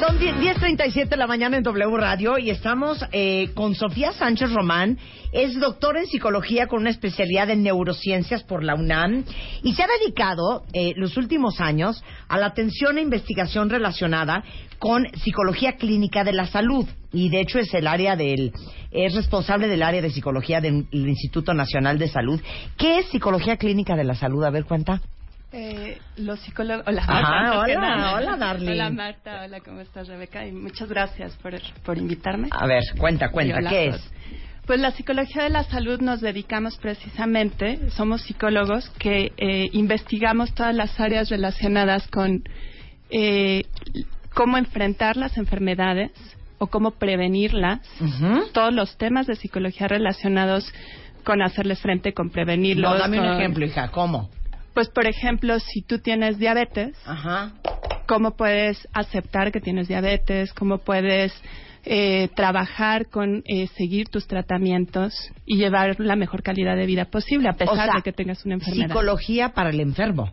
Son 10 10.37 de la mañana en W Radio y estamos eh, con Sofía Sánchez Román. Es doctora en psicología con una especialidad en neurociencias por la UNAM y se ha dedicado eh, los últimos años a la atención e investigación relacionada con psicología clínica de la salud y de hecho es el área del es responsable del área de psicología del Instituto Nacional de Salud. ¿Qué es psicología clínica de la salud? A ver, cuenta. Eh, los psicólogos. Hola, Ajá, Marta, hola, ¿qué tal? hola, darling. Hola, Marta. Hola, ¿cómo estás, Rebeca? Y muchas gracias por, por invitarme. A ver, cuenta, cuenta, hola ¿qué es? Pues la psicología de la salud nos dedicamos precisamente, somos psicólogos que eh, investigamos todas las áreas relacionadas con eh, cómo enfrentar las enfermedades o cómo prevenirlas, todos los temas de psicología relacionados con hacerles frente, con prevenirlos. No, dame un con- ejemplo, hija, ¿cómo? Pues, por ejemplo, si tú tienes diabetes, Ajá. cómo puedes aceptar que tienes diabetes, cómo puedes eh, trabajar con eh, seguir tus tratamientos y llevar la mejor calidad de vida posible a pesar O sea, de que tengas una enfermedad. Psicología para el enfermo.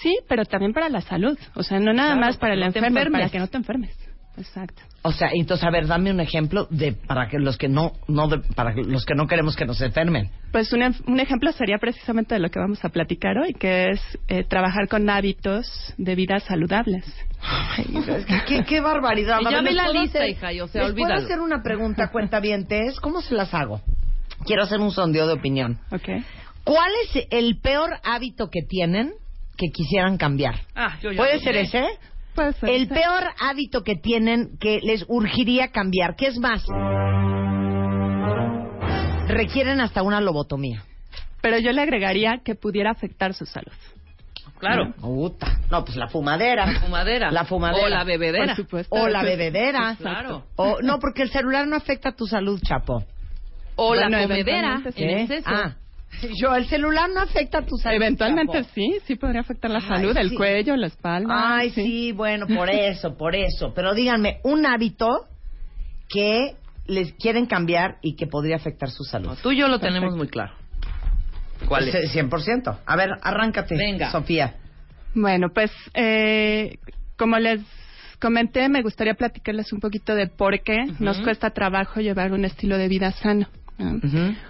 Sí, pero también para la salud. O sea, no nada Claro, más para el enfermo, para que no te enfermes. Exacto. O sea, entonces, a ver, dame un ejemplo de para que los que no, no de- para que los que no queremos que nos enfermen. Pues un, un ejemplo sería precisamente de lo que vamos a platicar hoy, que es eh, trabajar con hábitos de vida saludables. ¿Qué, qué barbaridad. Y ya ¿les la lista, hacer- hija, y, o sea, ¿les puedo hacer una pregunta, cuentavientes? ¿Cómo se las hago? Quiero hacer un sondeo de opinión. ¿Ok? ¿Cuál es el peor hábito que tienen que quisieran cambiar? Ah, yo ya ¿Puede ser sé. ese? Puede ser. El peor hábito que tienen que les urgiría cambiar. ¿Qué es más? Requieren hasta una lobotomía. Pero yo le agregaría que pudiera afectar su salud. Claro. Puta. No, pues la fumadera. Fumadera. La fumadera. O la bebedera. Por supuesto. O la bebedera. Claro. O, no, porque el celular no afecta a tu salud, chapo. O la Bueno, comedera en exceso. Ah. Yo, el celular no afecta a tu salud. Eventualmente sí, sí podría afectar la Ay, salud, el sí. cuello, la espalda. Ay, sí, bueno, por eso, por eso. Pero díganme, un hábito que les quieren cambiar y que podría afectar su salud. No, tú y yo lo tenemos muy claro. ¿Cuál es? Ese 100%. A ver, arráncate, Venga. Sofía. Bueno, pues eh, como les comenté, me gustaría platicarles un poquito de por qué nos cuesta trabajo llevar un estilo de vida sano.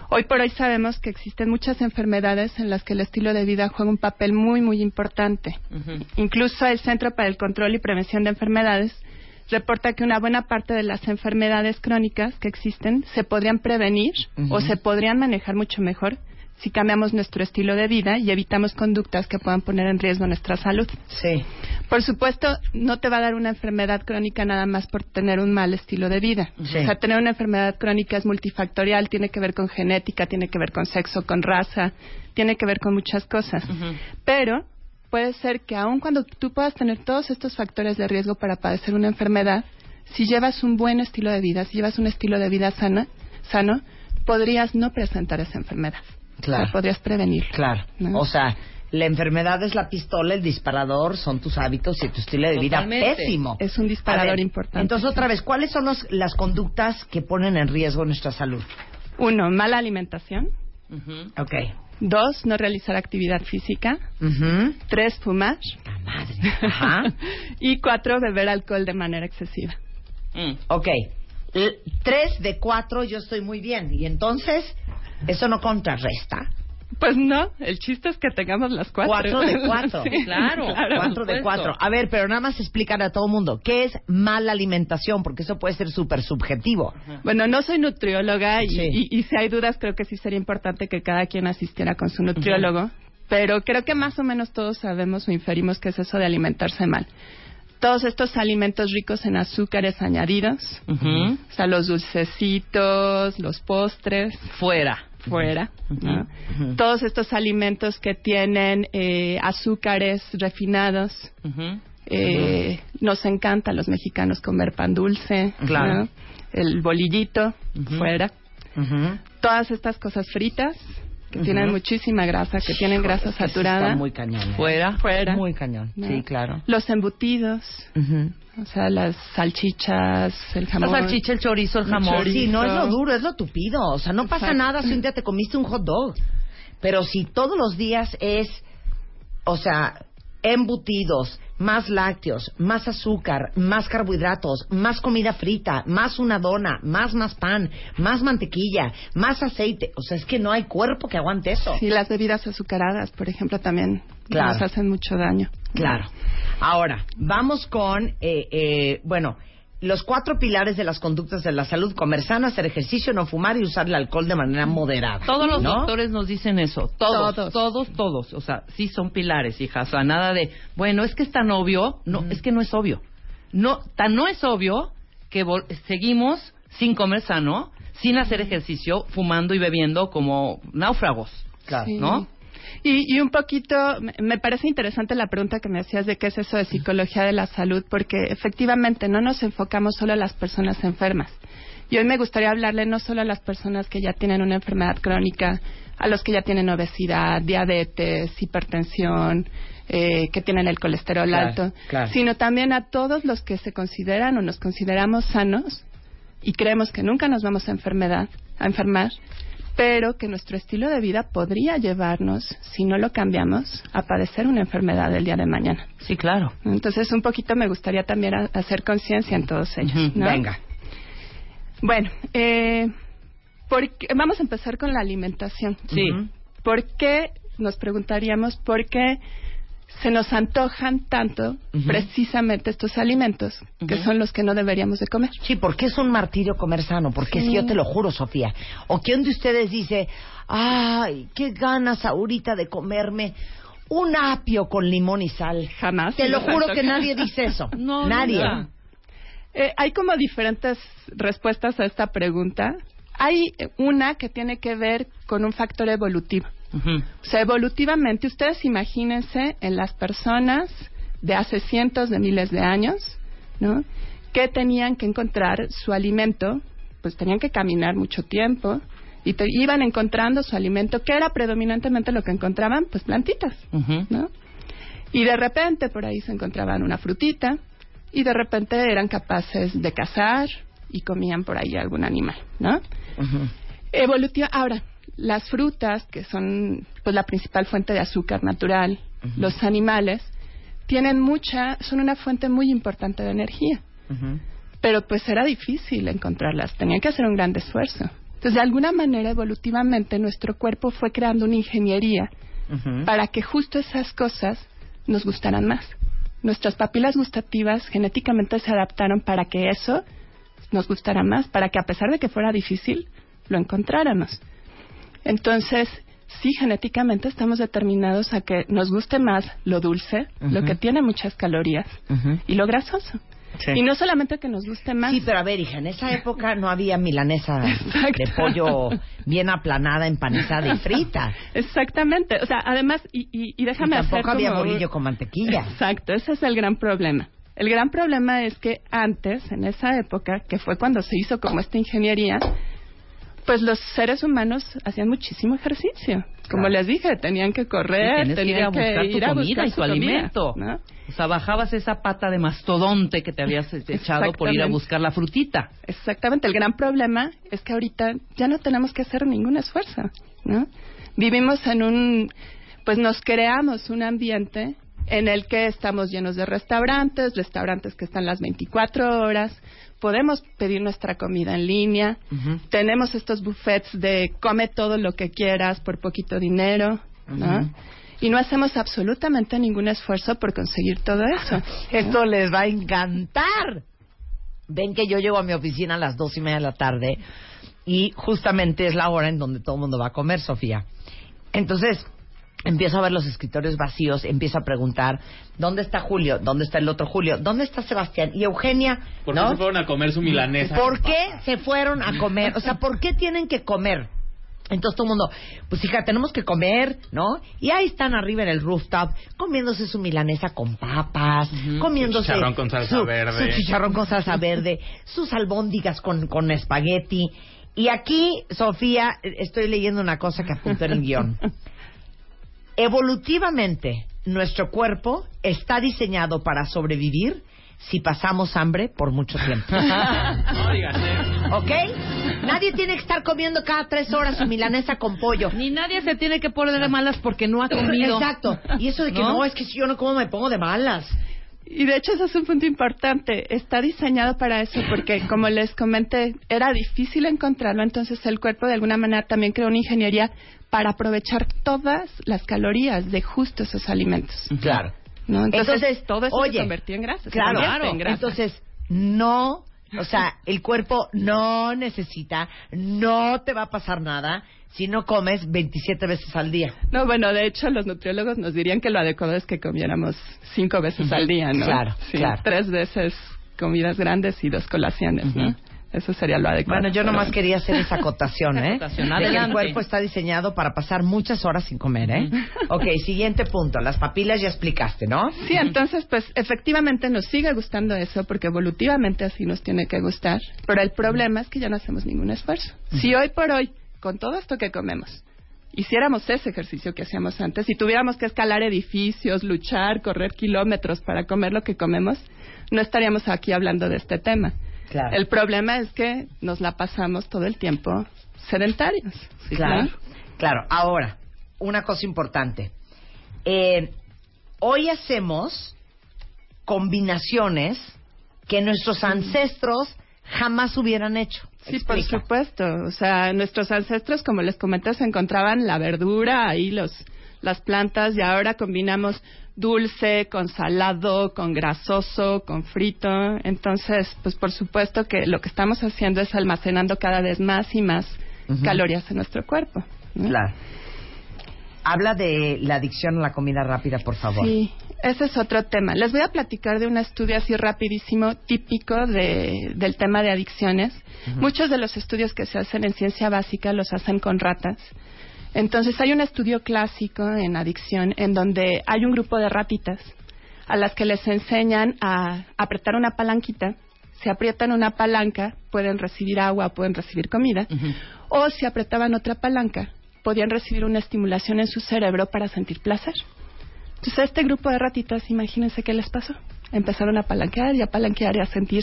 Hoy por hoy sabemos que existen muchas enfermedades en las que el estilo de vida juega un papel muy, muy importante. Incluso el Centro para el Control y Prevención de Enfermedades reporta que una buena parte de las enfermedades crónicas que existen se podrían prevenir o se podrían manejar mucho mejor si cambiamos nuestro estilo de vida y evitamos conductas que puedan poner en riesgo nuestra salud. Sí. Por supuesto, no te va a dar una enfermedad crónica nada más por tener un mal estilo de vida. Sí. O sea, tener una enfermedad crónica es multifactorial, tiene que ver con genética, tiene que ver con sexo, con raza, tiene que ver con muchas cosas. Pero puede ser que aun cuando tú puedas tener todos estos factores de riesgo para padecer una enfermedad, si llevas un buen estilo de vida, si llevas un estilo de vida sana, sano, podrías no presentar esa enfermedad. Claro. Podrías prevenir. Claro. ¿no? O sea, la enfermedad es la pistola, el disparador son tus hábitos y tu estilo de vida Totalmente. pésimo. Es un disparador ver, importante. Entonces, otra vez, ¿cuáles son los- las conductas que ponen en riesgo nuestra salud? Uno, mala alimentación. Ok. Dos, no realizar actividad física. Ujú. Tres, fumar. La madre. Ajá. y cuatro, beber alcohol de manera excesiva. Mm. Ok. L- tres de cuatro yo estoy muy bien. Y entonces, ¿eso no contrarresta? Pues no, el chiste es que tengamos las cuatro. Cuatro de cuatro. Sí, Claro. cuatro de cuatro. A ver, pero nada más explicar a todo el mundo. ¿Qué es mala alimentación? Porque eso puede ser súper subjetivo. Bueno, no soy nutrióloga y, Sí. y- y si hay dudas creo que sí sería importante que cada quien asistiera con su nutriólogo, pero creo que más o menos todos sabemos o inferimos que es eso de alimentarse mal. Todos estos alimentos ricos en azúcares añadidos, o sea, los dulcecitos, los postres, Fuera. Fuera. Todos estos alimentos que tienen eh, azúcares refinados. Eh, Nos encanta a los mexicanos comer pan dulce. Claro. ¿no? El bolillito, fuera. Todas estas cosas fritas, que Ujú. tienen muchísima grasa, que tienen grasa saturada. Está muy cañón. ¿eh? Fuera. Fuera. Muy cañón. ¿no? Sí, claro. Los embutidos, Ujú. o sea, las salchichas, el La jamón. salchicha, el chorizo, el El jamón. chorizo. Sí, no es lo duro, es lo tupido. O sea, no pasa Exacto. nada si un día te comiste un hot dog. Pero si todos los días es, o sea, embutidos, más lácteos, más azúcar, más carbohidratos, más comida frita, más una dona, más más pan, más mantequilla, más aceite. O sea, es que no hay cuerpo que aguante eso. Sí, las bebidas azucaradas, por ejemplo, también Claro. nos hacen mucho daño. Claro. Ahora, vamos con, eh, eh, bueno, los cuatro pilares de las conductas de la salud, comer sano, hacer ejercicio, no fumar y usar el alcohol de manera moderada. Todos los ¿no? doctores nos dicen eso. Todos, Todos. todos, todos, O sea, sí son pilares, hija. O sea, nada de, bueno, es que es tan obvio. No, es que no es obvio. No, tan no es obvio que vol- seguimos sin comer sano, sin hacer ejercicio, fumando y bebiendo como náufragos. Claro. Sí. ¿No? Y, y un poquito, me- parece interesante la pregunta que me hacías de qué es eso de psicología de la salud, porque efectivamente no nos enfocamos solo a las personas enfermas. Y hoy me gustaría hablarle no solo a las personas que ya tienen una enfermedad crónica, a los que ya tienen obesidad, diabetes, hipertensión, eh, que tienen el colesterol Claro, alto, claro. sino también a todos los que se consideran o nos consideramos sanos y creemos que nunca nos vamos a enfermedad, a enfermar, pero que nuestro estilo de vida podría llevarnos, si no lo cambiamos, a padecer una enfermedad el día de mañana. Sí, claro. Entonces, un poquito me gustaría también hacer conciencia en todos ellos. ¿no? Venga. Bueno, eh, ¿por qué- vamos a empezar con la alimentación. Sí. ¿Por qué, nos preguntaríamos, por qué se nos antojan tanto precisamente estos alimentos, que son los que no deberíamos de comer? Sí, porque es un martirio comer sano, porque es que yo te lo juro, Sofía. ¿O quién de ustedes dice, ay, qué ganas ahorita de comerme un apio con limón y sal? Jamás. Te lo juro que nadie dice eso. No, nadie. Eh, hay como diferentes respuestas a esta pregunta. Hay una que tiene que ver con un factor evolutivo. O sea, evolutivamente, ustedes imagínense en las personas de hace cientos de miles de años, ¿no? Que tenían que encontrar su alimento, pues tenían que caminar mucho tiempo y te- iban encontrando su alimento, que era predominantemente lo que encontraban, pues plantitas. ¿no? Y de repente por ahí se encontraban una frutita y de repente eran capaces de cazar y comían por ahí algún animal, ¿no? Evolutiva. Ahora, las frutas, que son pues la principal fuente de azúcar natural, los animales, tienen mucha, son una fuente muy importante de energía. Pero pues era difícil encontrarlas, tenían que hacer un gran esfuerzo. Entonces, de alguna manera, evolutivamente, nuestro cuerpo fue creando una ingeniería para que justo esas cosas nos gustaran más. Nuestras papilas gustativas genéticamente se adaptaron para que eso nos gustara más, para que a pesar de que fuera difícil, lo encontráramos. Entonces, sí, genéticamente estamos determinados a que nos guste más lo dulce, lo que tiene muchas calorías, y lo grasoso. Sí. Y no solamente que nos guste más. Sí, pero a ver, hija, en esa época no había milanesa Exacto. de pollo bien aplanada, empanizada y frita. Exactamente. O sea, además, y, y, y déjame y hacer tampoco había como- bolillo con mantequilla. Exacto, ese es el gran problema. El gran problema es que antes, en esa época, que fue cuando se hizo como esta ingeniería, pues los seres humanos hacían muchísimo ejercicio. Como Claro. les dije, tenían que Sí, correr, tienes que ir tenían a buscar tu ir a comida buscar y su tu comida, alimento. ¿no? O sea, bajabas esa pata de mastodonte que te habías echado por ir a buscar la frutita. Exactamente. El gran problema es que ahorita ya no tenemos que hacer ningún esfuerzo, ¿no? Vivimos en un, pues nos creamos un ambiente en el que estamos llenos de restaurantes, restaurantes que están las 24 horas, podemos pedir nuestra comida en línea, tenemos estos buffets de come todo lo que quieras por poquito dinero, ¿no? Y no hacemos absolutamente ningún esfuerzo por conseguir todo eso. Esto les va a encantar. Ven que yo llego a mi oficina a las dos y media de la tarde y justamente es la hora en donde todo el mundo va a comer, Sofía. Entonces, empiezo a ver los escritorios vacíos, empiezo a preguntar, ¿dónde está Julio? ¿Dónde está el otro Julio? ¿Dónde está Sebastián? Y Eugenia, ¿Por qué ¿no? se fueron a comer su milanesa? ¿Por qué se fueron a comer? O sea, ¿por qué tienen que comer? Entonces todo el mundo, pues hija, tenemos que comer, ¿no? Y ahí están arriba en el rooftop, comiéndose su milanesa con papas, comiéndose Su chicharrón con salsa su- verde. su chicharrón con salsa verde, sus albóndigas con, con espagueti. Y aquí, Sofía, estoy leyendo una cosa que apuntó en el guion. Evolutivamente, nuestro cuerpo está diseñado para sobrevivir si pasamos hambre por mucho tiempo. ¿Ok? Nadie tiene que estar comiendo cada tres horas su milanesa con pollo. Ni nadie se tiene que poner de malas porque no ha comido. Exacto. Y eso de que ¿No? no, es que si yo no como me pongo de malas. Y de hecho, eso es un punto importante. Está diseñado para eso porque, como les comenté, era difícil encontrarlo. Entonces, el cuerpo, de alguna manera, también creó una ingeniería para aprovechar todas las calorías de justo esos alimentos. Claro. ¿no? Entonces, Entonces, todo eso oye, se convertía en grasa. se Claro, convierte en grasa. Entonces, no, o sea, el cuerpo no necesita, no te va a pasar nada si no comes 27 veces al día. No, bueno, de hecho, los nutriólogos nos dirían que lo adecuado es que comiéramos cinco veces al día, ¿no? Claro, Sí, claro. Tres veces comidas grandes y dos colaciones, ¿no? Eso sería lo adecuado. Bueno, yo Pero- nomás quería hacer esa acotación, ¿eh? Acotación, De que el cuerpo está diseñado para pasar muchas horas sin comer, ¿eh? Ok, siguiente punto. Las papilas ya explicaste, ¿no? Sí, entonces, pues efectivamente nos sigue gustando eso porque evolutivamente así nos tiene que gustar. Pero el problema es que ya no hacemos ningún esfuerzo. Si hoy por hoy, con todo esto que comemos, hiciéramos ese ejercicio que hacíamos antes y tuviéramos que escalar edificios, luchar, correr kilómetros para comer lo que comemos, no estaríamos aquí hablando de este tema. Claro. El problema es que nos la pasamos todo el tiempo sedentarios. ¿sí? Claro. Claro. Ahora, una cosa importante. Eh, hoy hacemos combinaciones que nuestros ancestros jamás hubieran hecho. Sí, por supuesto. O sea, nuestros ancestros, como les comenté, se encontraban la verdura, ahí los, las plantas, y ahora combinamos dulce con salado, con grasoso, con frito. Entonces, pues por supuesto que lo que estamos haciendo es almacenando cada vez más y más Ujú. calorías en nuestro cuerpo. ¿no? Claro. Habla de la adicción a la comida rápida, por favor. Sí, ese es otro tema. Les voy a platicar de un estudio así rapidísimo, típico de, del tema de adicciones. Muchos de los estudios que se hacen en ciencia básica los hacen con ratas. Entonces hay un estudio clásico en adicción en donde hay un grupo de ratitas a las que les enseñan a apretar una palanquita. Si aprietan una palanca, pueden recibir agua, pueden recibir comida. O si apretaban otra palanca, podían recibir una estimulación en su cerebro para sentir placer. Entonces, a este grupo de ratitas, imagínense qué les pasó. Empezaron a palanquear y a palanquear y a sentir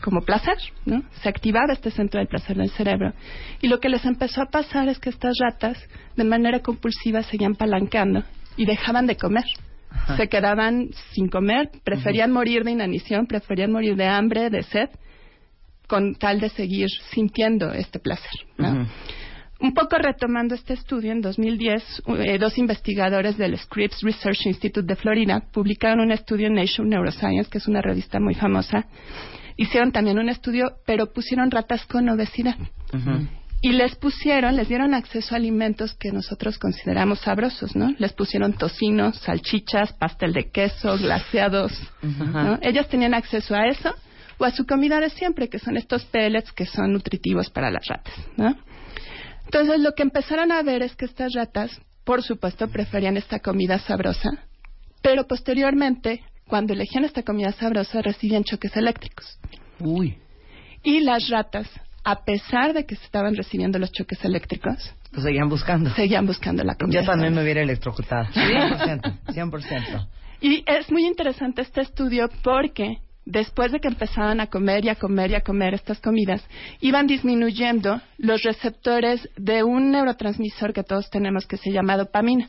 como placer, ¿no? Se activaba este centro del placer del cerebro. Y lo que les empezó a pasar es que estas ratas, de manera compulsiva, seguían palanqueando y dejaban de comer. Se quedaban sin comer, preferían morir de inanición, preferían morir de hambre, de sed, con tal de seguir sintiendo este placer, ¿no? Un poco retomando este estudio, en 2010, eh, dos investigadores del Scripps Research Institute de Florida publicaron un estudio en Nature Neuroscience, que es una revista muy famosa. Hicieron también un estudio, pero pusieron ratas con obesidad. Y les pusieron, les dieron acceso a alimentos que nosotros consideramos sabrosos, ¿no? Les pusieron tocino, salchichas, pastel de queso, glaseados, ¿no? Ellas tenían acceso a eso o a su comida de siempre, que son estos pellets que son nutritivos para las ratas, ¿no? Entonces lo que empezaron a ver es que estas ratas, por supuesto, preferían esta comida sabrosa, pero posteriormente, cuando elegían esta comida sabrosa, recibían choques eléctricos. Uy. Y las ratas, a pesar de que estaban recibiendo los choques eléctricos, Pues seguían buscando. seguían buscando la comida. Yo también me hubiera electrocutado. 100%. 100%. Y es muy interesante este estudio porque después de que empezaban a comer y a comer y a comer estas comidas, iban disminuyendo los receptores de un neurotransmisor que todos tenemos que se llama dopamina.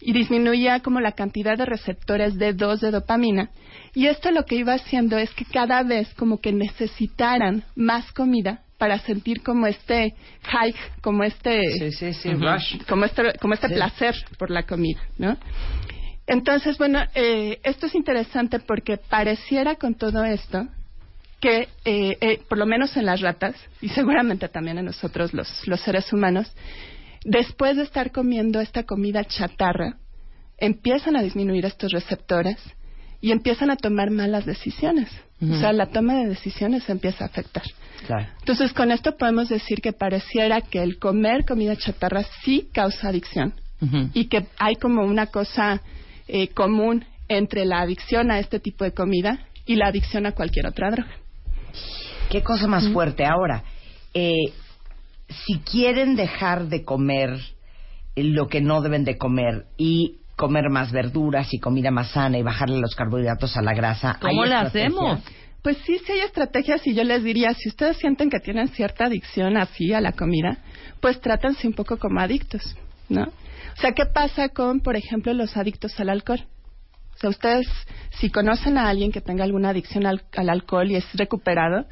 Y disminuía como la cantidad de receptores de dos de dopamina. Y esto lo que iba haciendo es que cada vez como que necesitaran más comida para sentir como este high, como este Sí, sí, sí. Rush. como este, como este placer por la comida, ¿no? Entonces, bueno, eh, esto es interesante porque pareciera con todo esto que, eh, eh, por lo menos en las ratas, y seguramente también en nosotros los, los seres humanos, después de estar comiendo esta comida chatarra, empiezan a disminuir estos receptores y empiezan a tomar malas decisiones. O sea, la toma de decisiones se empieza a afectar. Claro. Entonces, con esto podemos decir que pareciera que el comer comida chatarra sí causa adicción y que hay como una cosa eh, común entre la adicción a este tipo de comida y la adicción a cualquier otra droga. Qué cosa más fuerte. Ahora, eh, si quieren dejar de comer lo que no deben de comer y comer más verduras y comida más sana y bajarle los carbohidratos a la grasa, ¿Cómo ¿hay le hacemos? Pues sí, sí hay estrategias y yo les diría, si ustedes sienten que tienen cierta adicción así a la comida, pues trátense un poco como adictos, ¿no? O sea, ¿qué pasa con, por ejemplo, los adictos al alcohol? O sea, ustedes, si conocen a alguien que tenga alguna adicción al, al alcohol y es recuperado,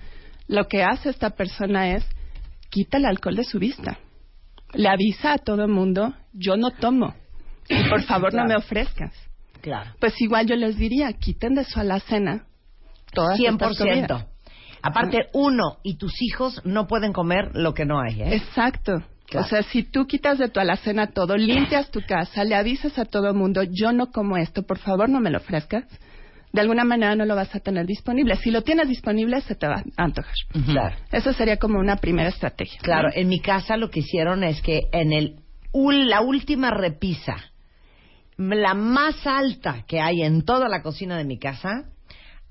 lo que hace esta persona es quita el alcohol de su vista. Le avisa a todo el mundo, yo no tomo. Y por favor no me ofrezcas. Claro. Pues igual yo les diría, quiten de su alacena todas estas 100%. comidas. Aparte, uno y tus hijos no pueden comer lo que no hay, ¿eh? Exacto. Claro. O sea, si tú quitas de tu alacena todo, limpias tu casa, le avisas a todo el mundo, yo no como esto, por favor no me lo ofrezcas, de alguna manera no lo vas a tener disponible. Si lo tienes disponible, se te va a antojar. Claro. Eso sería como una primera estrategia. ¿no? Claro, en mi casa lo que hicieron es que en el la última repisa, la más alta que hay en toda la cocina de mi casa,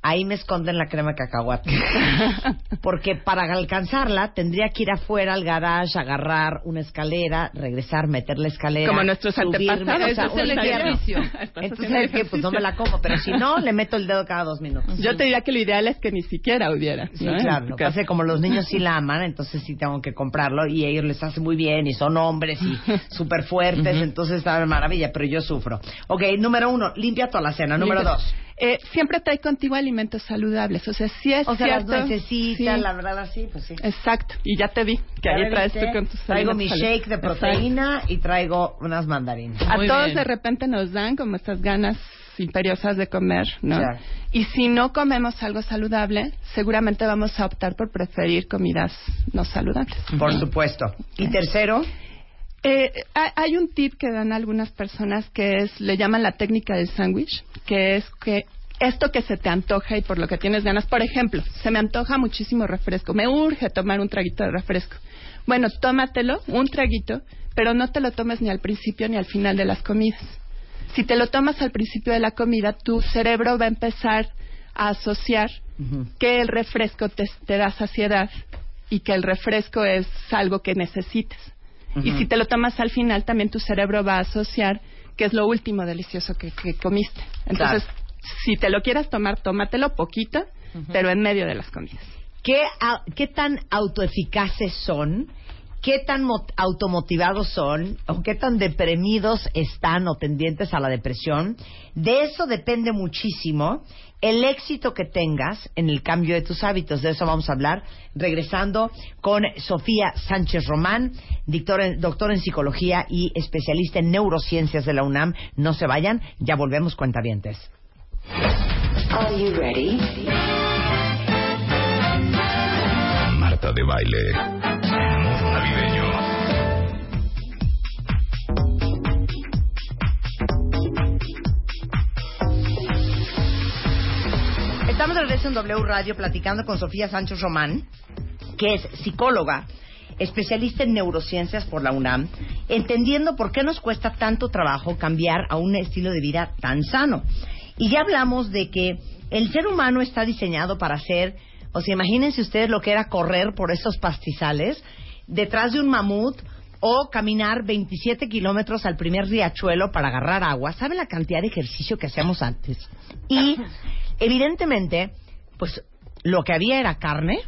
ahí me esconden la crema de cacahuate. Porque para alcanzarla tendría que ir afuera al garage, agarrar una escalera, regresar, meter la escalera. Como nuestros subirme, o sea, un ejercicio. Entonces, haciendo ¿sabes qué? Pues no me la como, pero si no, le meto el dedo cada dos minutos. Yo te diría que lo ideal es que ni siquiera hubiera. Sí, ¿no? claro. Lo que como los niños sí la aman, entonces sí tengo que comprarlo y ellos les hace muy bien y son hombres y súper fuertes, entonces está maravilla, pero yo sufro. Ok, número uno, limpia toda la cena. Número dos, Eh, siempre trae contigo alimentos saludables. O sea, si es o sea, las sí. la verdad, así, pues sí. Exacto. Y ya te vi que Ya ahí traes viste, tú con tus Traigo mi shake de proteína y traigo unas mandarinas. A Muy todos bien. de repente nos dan como estas ganas imperiosas de comer, ¿no? Claro. Y si no comemos algo saludable, seguramente vamos a optar por preferir comidas no saludables. Por supuesto. Y tercero, Eh, ha- hay un tip que dan algunas personas que es, le llaman la técnica del sándwich, que es que esto que se te antoja y por lo que tienes ganas, por ejemplo, se me antoja muchísimo refresco, me urge tomar un traguito de refresco. Bueno, tómatelo, un traguito, pero no te lo tomes ni al principio ni al final de las comidas. Si te lo tomas al principio de la comida, tu cerebro va a empezar a asociar que el refresco te, te da saciedad y que el refresco es algo que Y si te lo tomas al final, también tu cerebro va a asociar que es lo último delicioso que, que comiste. Entonces, si te lo quieres tomar, tómatelo poquito, pero en medio de las comidas. ¿qué, a- qué tan autoeficaces son? ¿Qué tan mo- automotivados son? ¿O qué tan deprimidos están o tendientes a la depresión? De eso depende muchísimo el éxito que tengas en el cambio de tus hábitos. De eso vamos a hablar regresando con Sofía Sánchez Román, doctora en, doctora en psicología y especialista en neurociencias de la UNAM. No se vayan, ya volvemos cuentavientes. Are you ready? Marta de baile. Estamos de regreso en W Radio platicando con Sofía Sánchez Román, que es psicóloga, especialista en neurociencias por la UNAM, entendiendo por qué nos cuesta tanto trabajo cambiar a un estilo de vida tan sano. Y ya hablamos de que el ser humano está diseñado para hacer, o sea, imagínense ustedes lo que era correr por esos pastizales detrás de un mamut o caminar 27 kilómetros al primer riachuelo para agarrar agua. ¿Saben la cantidad de ejercicio que hacíamos antes? Y evidentemente, pues lo que había era carne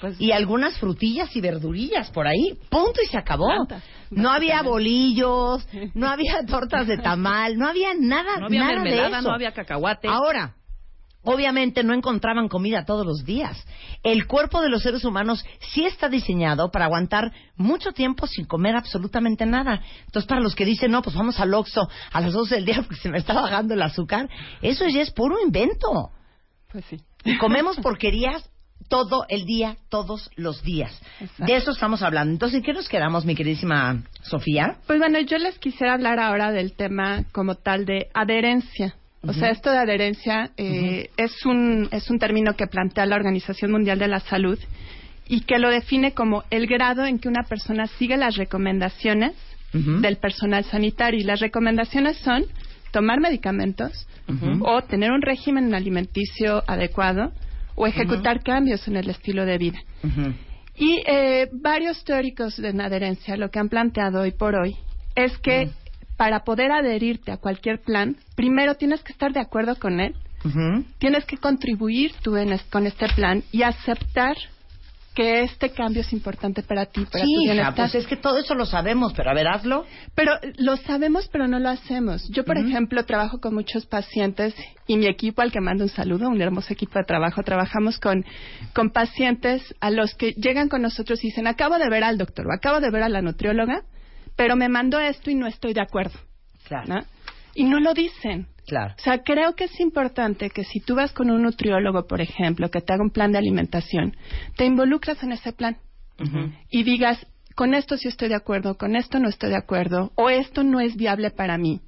Pues, y algunas frutillas y verdurillas por ahí. Punto y se acabó. Plantas, No había bolillos, no había tortas de tamal, no había nada, No había nada de mermelada, eso. no había cacahuate. Ahora, obviamente no encontraban comida todos los días. El cuerpo de los seres humanos sí está diseñado para aguantar mucho tiempo sin comer absolutamente nada. Entonces, para los que dicen, no, pues vamos al Oxxo a las 12 del día porque se me está bajando el azúcar, eso ya es puro invento. pues sí. Y comemos porquerías todo el día, todos los días. Exacto. De eso estamos hablando. Entonces, ¿en qué nos quedamos, mi queridísima Sofía? Pues bueno, yo les quisiera hablar ahora del tema como tal de adherencia. O sea, esto de adherencia eh, es, un, es un término que plantea la Organización Mundial de la Salud y que lo define como el grado en que una persona sigue las recomendaciones del personal sanitario. Y las recomendaciones son tomar medicamentos o tener un régimen alimenticio adecuado o ejecutar cambios en el estilo de vida. Y eh, varios teóricos de la adherencia lo que han planteado hoy por hoy es que para poder adherirte a cualquier plan, primero tienes que estar de acuerdo con él, Ujú. tienes que contribuir tú en es- con este plan y aceptar que este cambio es importante para ti, para Sí, tu bienestar. pues es que todo eso lo sabemos, pero a ver, hazlo. Pero lo sabemos, pero no lo hacemos. Yo, por ejemplo, trabajo con muchos pacientes y mi equipo, al que mando un saludo, un hermoso equipo de trabajo, trabajamos con, con pacientes a los que llegan con nosotros y dicen, acabo de ver al doctor o acabo de ver a la nutrióloga, pero me mandó esto y no estoy de acuerdo. Claro, ¿no? Y no lo dicen. claro. O sea, creo que es importante que si tú vas con un nutriólogo, por ejemplo, que te haga un plan de alimentación, te involucras en ese plan y digas, con esto sí estoy de acuerdo, con esto no estoy de acuerdo, o esto no es viable para mí,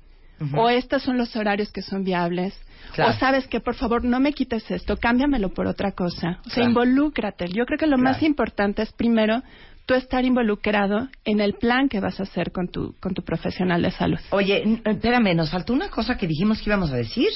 o estos son los horarios que son viables, Claro. o sabes que por favor no me quites esto, cámbiamelo por otra cosa. O sea, Claro. involúcrate. Yo creo que lo más importante es primero tú estar involucrado en el plan que vas a hacer con tu, con tu profesional de salud. Oye, espérame, nos faltó una cosa que dijimos que íbamos a decir.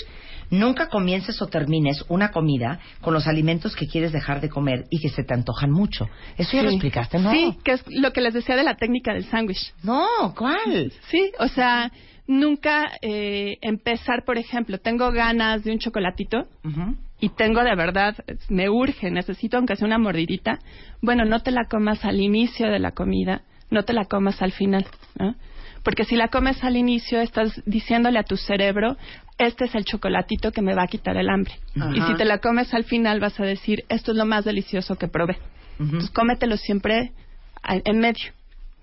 Nunca comiences o termines una comida con los alimentos que quieres dejar de comer y que se te antojan mucho. Eso ya lo explicaste, ¿no? Sí, que es lo que les decía de la técnica del sándwich. No, ¿cuál? Sí, o sea, nunca eh, empezar, por ejemplo, tengo ganas de un chocolatito Ujú. Y tengo de verdad, me urge, necesito aunque sea una mordidita. Bueno, no te la comas al inicio de la comida, no te la comas al final. ¿no? Porque si la comes al inicio, estás diciéndole a tu cerebro, este es el chocolatito que me va a quitar el hambre. Ajá. Y si te la comes al final, vas a decir, esto es lo más delicioso que probé. Entonces, cómetelo siempre en medio.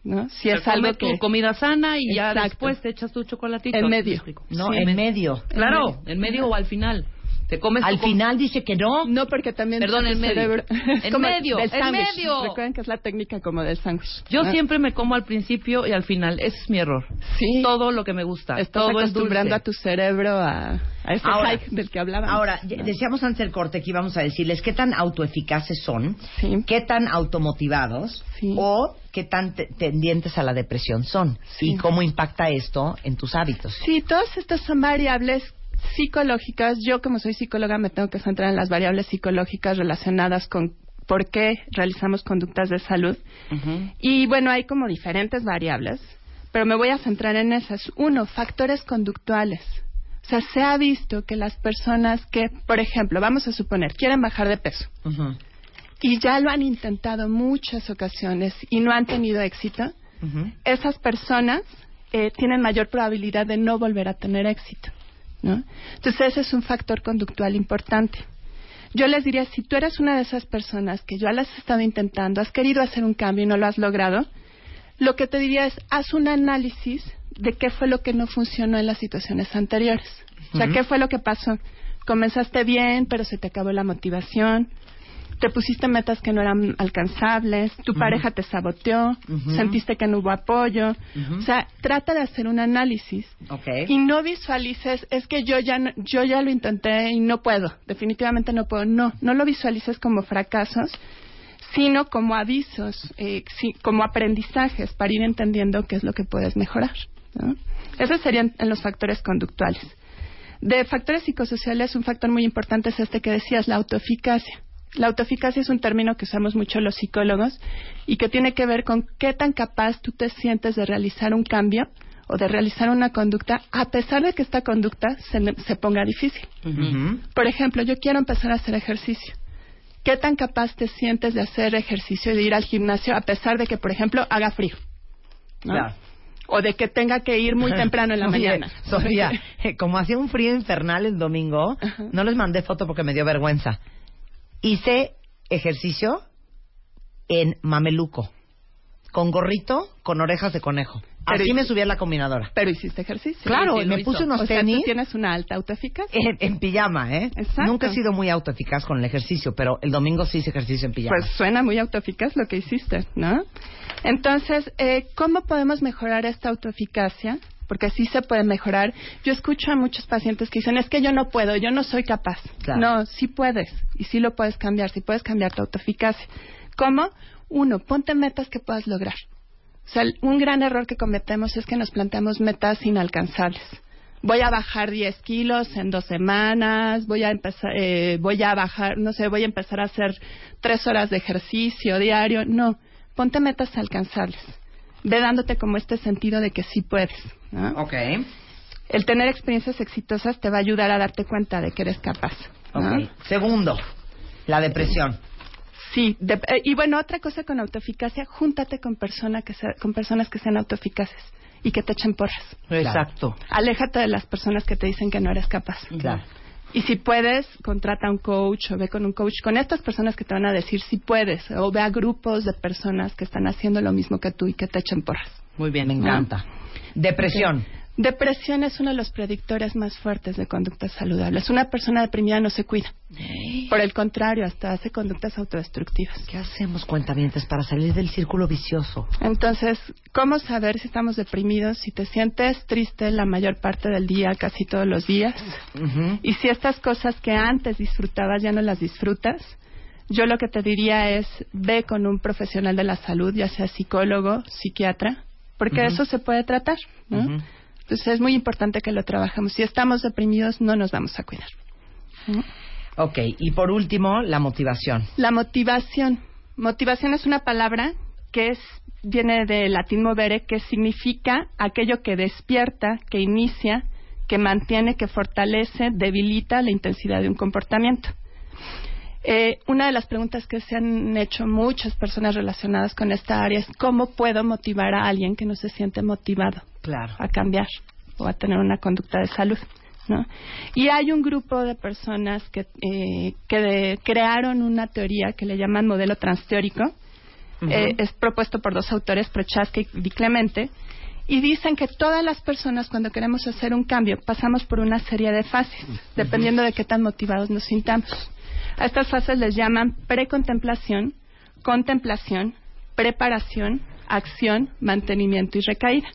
¿no? Si es algo tu que... comida sana y ya después te echas tu chocolatito. En ¿Sí me medio. No, Sí, en me- medio. Claro, en medio o al final. Te comes Al com- final dice que no. No, porque también Perdón, en medio. cerebro- es En como medio, sándwich. medio. Recuerden que es la técnica como del sándwich. Yo ¿no? siempre me como al principio y al final. Ese es mi error. Sí. Todo lo que me gusta. Estás todo es acostumbrando dulce. a tu cerebro a, a ese Ahora- del que hablábamos. Ahora, ya- decíamos antes del corte que íbamos a decirles qué tan autoeficaces son, Sí. qué tan automotivados Sí. o qué tan te- tendientes a la depresión son Sí. y cómo impacta esto en tus hábitos. Sí, todas estas son variables psicológicas. Yo, como soy psicóloga, me tengo que centrar en las variables psicológicas relacionadas con por qué realizamos conductas de salud. Y bueno, hay como diferentes variables, pero me voy a centrar en esas. Uno, factores conductuales. O sea, se ha visto que las personas que, por ejemplo, vamos a suponer, quieren bajar de peso y ya lo han intentado muchas ocasiones y no han tenido éxito, esas personas eh, tienen mayor probabilidad de no volver a tener éxito. ¿No? Entonces ese es un factor conductual importante. Yo les diría, si tú eres una de esas personas que ya las has estado intentando, has querido hacer un cambio y no lo has logrado, lo que te diría es, haz un análisis de qué fue lo que no funcionó en las situaciones anteriores. O sea, qué fue lo que pasó. Comenzaste bien, pero se te acabó la motivación. Te pusiste metas que no eran alcanzables, tu pareja te saboteó, sentiste que no hubo apoyo. O sea, trata de hacer un análisis y no visualices, es que yo ya, no- yo ya lo intenté y no puedo, definitivamente no puedo. No, no lo visualices como fracasos, sino como avisos, eh, como aprendizajes para ir entendiendo qué es lo que puedes mejorar. ¿no? Esos serían en los factores conductuales. De factores psicosociales, un factor muy importante es este que decías, la autoeficacia. La autoeficacia es un término que usamos mucho los psicólogos y que tiene que ver con qué tan capaz tú te sientes de realizar un cambio o de realizar una conducta a pesar de que esta conducta se, se ponga difícil. Por ejemplo, yo quiero empezar a hacer ejercicio. ¿Qué tan capaz te sientes de hacer ejercicio y de ir al gimnasio a pesar de que, por ejemplo, haga frío? ¿no? Claro. O de que tenga que ir muy temprano en la Oye, mañana. Sofía, como hacía un frío infernal el domingo, no les mandé foto porque me dio vergüenza. Hice ejercicio en mameluco, con gorrito, con orejas de conejo. Pero Así hici- me subí a la combinadora. Pero hiciste ejercicio. Claro, sí, me puse unos o sea, tenis tú tienes una alta autoeficacia. en, en pijama, ¿eh? Exacto. Nunca he sido muy autoeficaz con el ejercicio, pero el domingo sí hice ejercicio en pijama. Pues suena muy autoeficaz lo que hiciste, ¿no? Entonces, eh, ¿cómo podemos mejorar esta autoeficacia? Porque sí se puede mejorar. Yo escucho a muchos pacientes que dicen, es que yo no puedo, yo no soy capaz. Claro. No, sí puedes y sí lo puedes cambiar, sí puedes cambiar tu autoeficacia. ¿Cómo? Uno, ponte metas que puedas lograr. O sea, un gran error que cometemos es que nos planteamos metas inalcanzables. Voy a bajar 10 kilos en dos semanas, voy a empezar, eh, voy a bajar, no sé, voy a empezar a hacer tres horas de ejercicio diario. No, ponte metas alcanzables. Ve dándote como este sentido de que sí puedes. ¿no? Ok. El tener experiencias exitosas te va a ayudar a darte cuenta de que eres capaz. ¿no? Ok. Segundo, la depresión. Sí, de- eh, y bueno, otra cosa con autoeficacia, júntate con, persona que sea- con personas que sean autoeficaces y que te echen porras. Exacto. Aléjate de las personas que te dicen que no eres capaz. Claro. Y si puedes, contrata a un coach o ve con un coach, con estas personas que te van a decir si puedes, o ve a grupos de personas que están haciendo lo mismo que tú y que te echen porras. Muy bien. Me encanta. Depresión. Depresión es uno de los predictores más fuertes de conductas saludables. Una persona deprimida no se cuida. Por el contrario, hasta hace conductas autodestructivas. ¿Qué hacemos, cuentavientes, para salir del círculo vicioso? Entonces, ¿cómo saber si estamos deprimidos? Si te sientes triste la mayor parte del día, casi todos los días, y si estas cosas que antes disfrutabas ya no las disfrutas, yo lo que te diría es ve con un profesional de la salud, ya sea psicólogo, psiquiatra, porque eso se puede tratar, ¿no? Entonces es muy importante que lo trabajemos. Si estamos deprimidos, no nos vamos a cuidar. Ok, y por último, la motivación. La motivación. Motivación es una palabra que es, viene del latín movere, que significa aquello que despierta, que inicia, que mantiene, que fortalece, debilita la intensidad de un comportamiento. Eh, una de las preguntas que se han hecho muchas personas relacionadas con esta área es cómo puedo motivar a alguien que no se siente motivado Claro. a cambiar o a tener una conducta de salud. ¿no? Y hay un grupo de personas que, eh, que de- crearon una teoría que le llaman modelo transteórico. Eh, es propuesto por dos autores, Prochaska y Clemente, y dicen que todas las personas cuando queremos hacer un cambio pasamos por una serie de fases, dependiendo de qué tan motivados nos sintamos. A estas fases les llaman precontemplación, contemplación, preparación, acción, mantenimiento y recaída.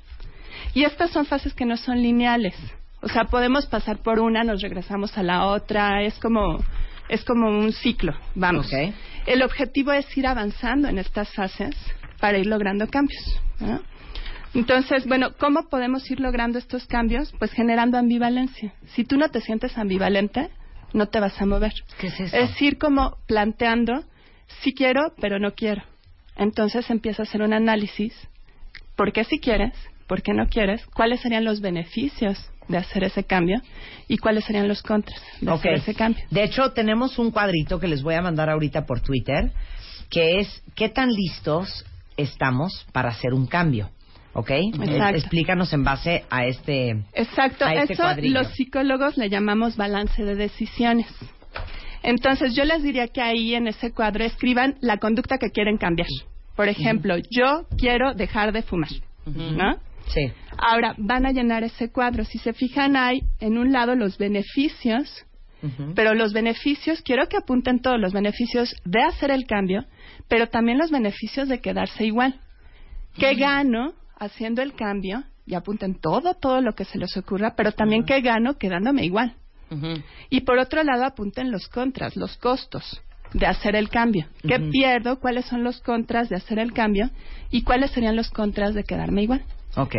Y estas son fases que no son lineales. O sea, podemos pasar por una, nos regresamos a la otra, es como es como un ciclo, vamos. El objetivo es ir avanzando en estas fases para ir logrando cambios. ¿no? Entonces, bueno, ¿cómo podemos ir logrando estos cambios? Pues generando ambivalencia. Si tú no te sientes ambivalente, no te vas a mover. ¿Qué es eso? Es ir como planteando, sí quiero, pero no quiero. Entonces empieza a hacer un análisis. ¿Por qué si quieres? ¿Por qué no quieres? ¿Cuáles serían los beneficios de hacer ese cambio? ¿Y cuáles serían los contras de hacer ese cambio? De hecho, tenemos un cuadrito que les voy a mandar ahorita por Twitter, que es qué tan listos estamos para hacer un cambio. ¿Ok? Exacto. Explícanos en base a este... Exacto, a este eso cuadrillo. los psicólogos le llamamos balance de decisiones. Entonces yo les diría que ahí en ese cuadro escriban la conducta que quieren cambiar. Por ejemplo, yo quiero dejar de fumar, ¿no? Sí. Ahora van a llenar ese cuadro. Si se fijan hay en un lado los beneficios, pero los beneficios quiero que apunten todos los beneficios de hacer el cambio, pero también los beneficios de quedarse igual. ¿Qué gano haciendo el cambio? Y apunten todo, todo lo que se les ocurra, pero también qué gano quedándome igual. Y por otro lado, apunten los contras, los costos de hacer el cambio. ¿Qué pierdo? ¿Cuáles son los contras de hacer el cambio? ¿Y cuáles serían los contras de quedarme igual? Ok.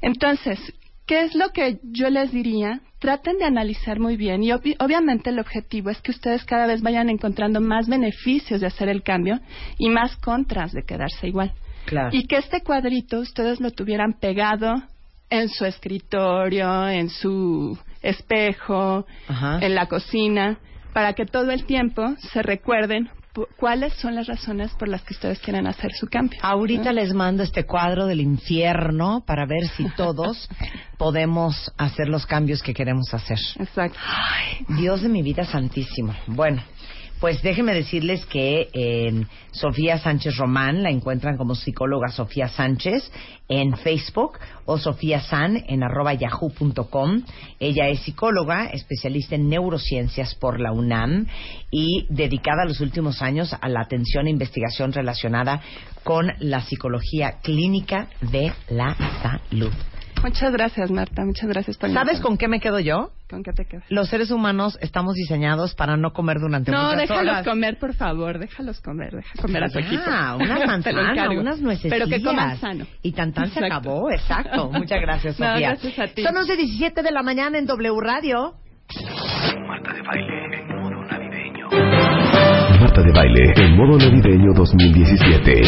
Entonces, ¿qué es lo que yo les diría? Traten de analizar muy bien y obvi- obviamente el objetivo es que ustedes cada vez vayan encontrando más beneficios de hacer el cambio y más contras de quedarse igual. Claro. Y que este cuadrito ustedes lo tuvieran pegado en su escritorio, en su espejo, Ajá. en la cocina, para que todo el tiempo se recuerden cuáles son las razones por las que ustedes quieren hacer su cambio. Ahorita les mando este cuadro del infierno para ver si todos podemos hacer los cambios que queremos hacer. Exacto. Dios de mi vida santísimo. Bueno, Pues déjenme decirles que eh, Sofía Sánchez Román la encuentran como psicóloga Sofía Sánchez en Facebook o Sofía San en arroba yahoo.com. Ella es psicóloga, especialista en neurociencias por la UNAM y dedicada los últimos años a la atención e investigación relacionada con la psicología clínica de la salud. Muchas gracias, Marta. Muchas gracias por ¿Sabes con qué me quedo yo? ¿Con qué te quedas? Los seres humanos estamos diseñados para no comer durante No, muchas déjalos horas. comer, por favor. Déjalos comer. Deja comer a tu Ya, equipo. lo manzanas, encargo. unas nuececillas. Pero que coman sano. Y tan tan se acabó, exacto. Muchas gracias, No, Sofía. gracias a ti. Son 11.17 de la mañana en W Radio. Marta de Baile en modo navideño. Marta de Baile en modo navideño 2017.